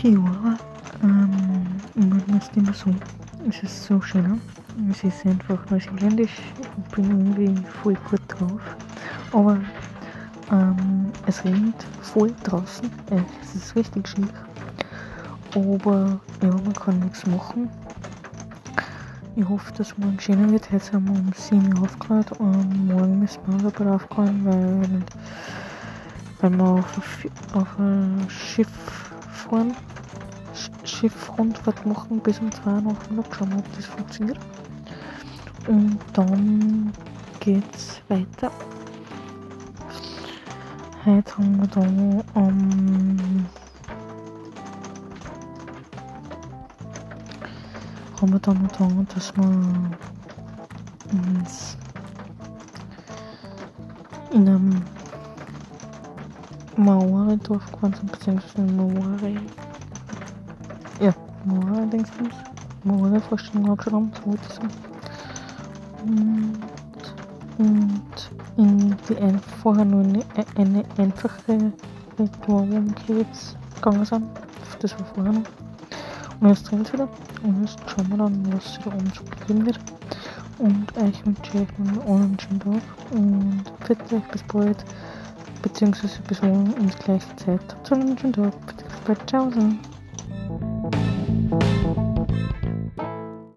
Chihuahua ähm, es nicht mehr so. Es ist so schön. Es ist einfach neuseeländisch. Ich bin irgendwie voll gut drauf. Aber ähm, es regnet voll draußen. Äh, es ist richtig schief. Aber ja, man kann nichts machen. Ich hoffe, dass morgen schöner wird. Heute haben wir um 7 Uhr aufgehört und morgen müssen wir aber aufgehen, weil, weil wir auf, auf ein Schiff fahren. Sch Schiffrundfahrt machen bis um 2 Uhr Nachmittag. Schauen ob das funktioniert. Und dann geht's weiter. Heute haben wir da um haben wir dann getan, dass wir uns in einem Maori-Dorf gefahren sind, beziehungsweise Maori. Ja, Maori-Dingsbums. Maori-Vorstellung angeschaut haben, so wollte ich sagen. Und, und in die ein, vorher nur eine, eine einfache Ritualung jetzt gegangen sind. Das war vorher noch. Und jetzt drehen wir wieder. Und jetzt schauen wir dann, was da oben so gegeben wird. Und ich wünsche euch einen schönen Tag. Und bitte euch bis bald. Beziehungsweise bis morgen um die gleiche Zeit. Habt einen schönen Tag. Bis bald. Ciao.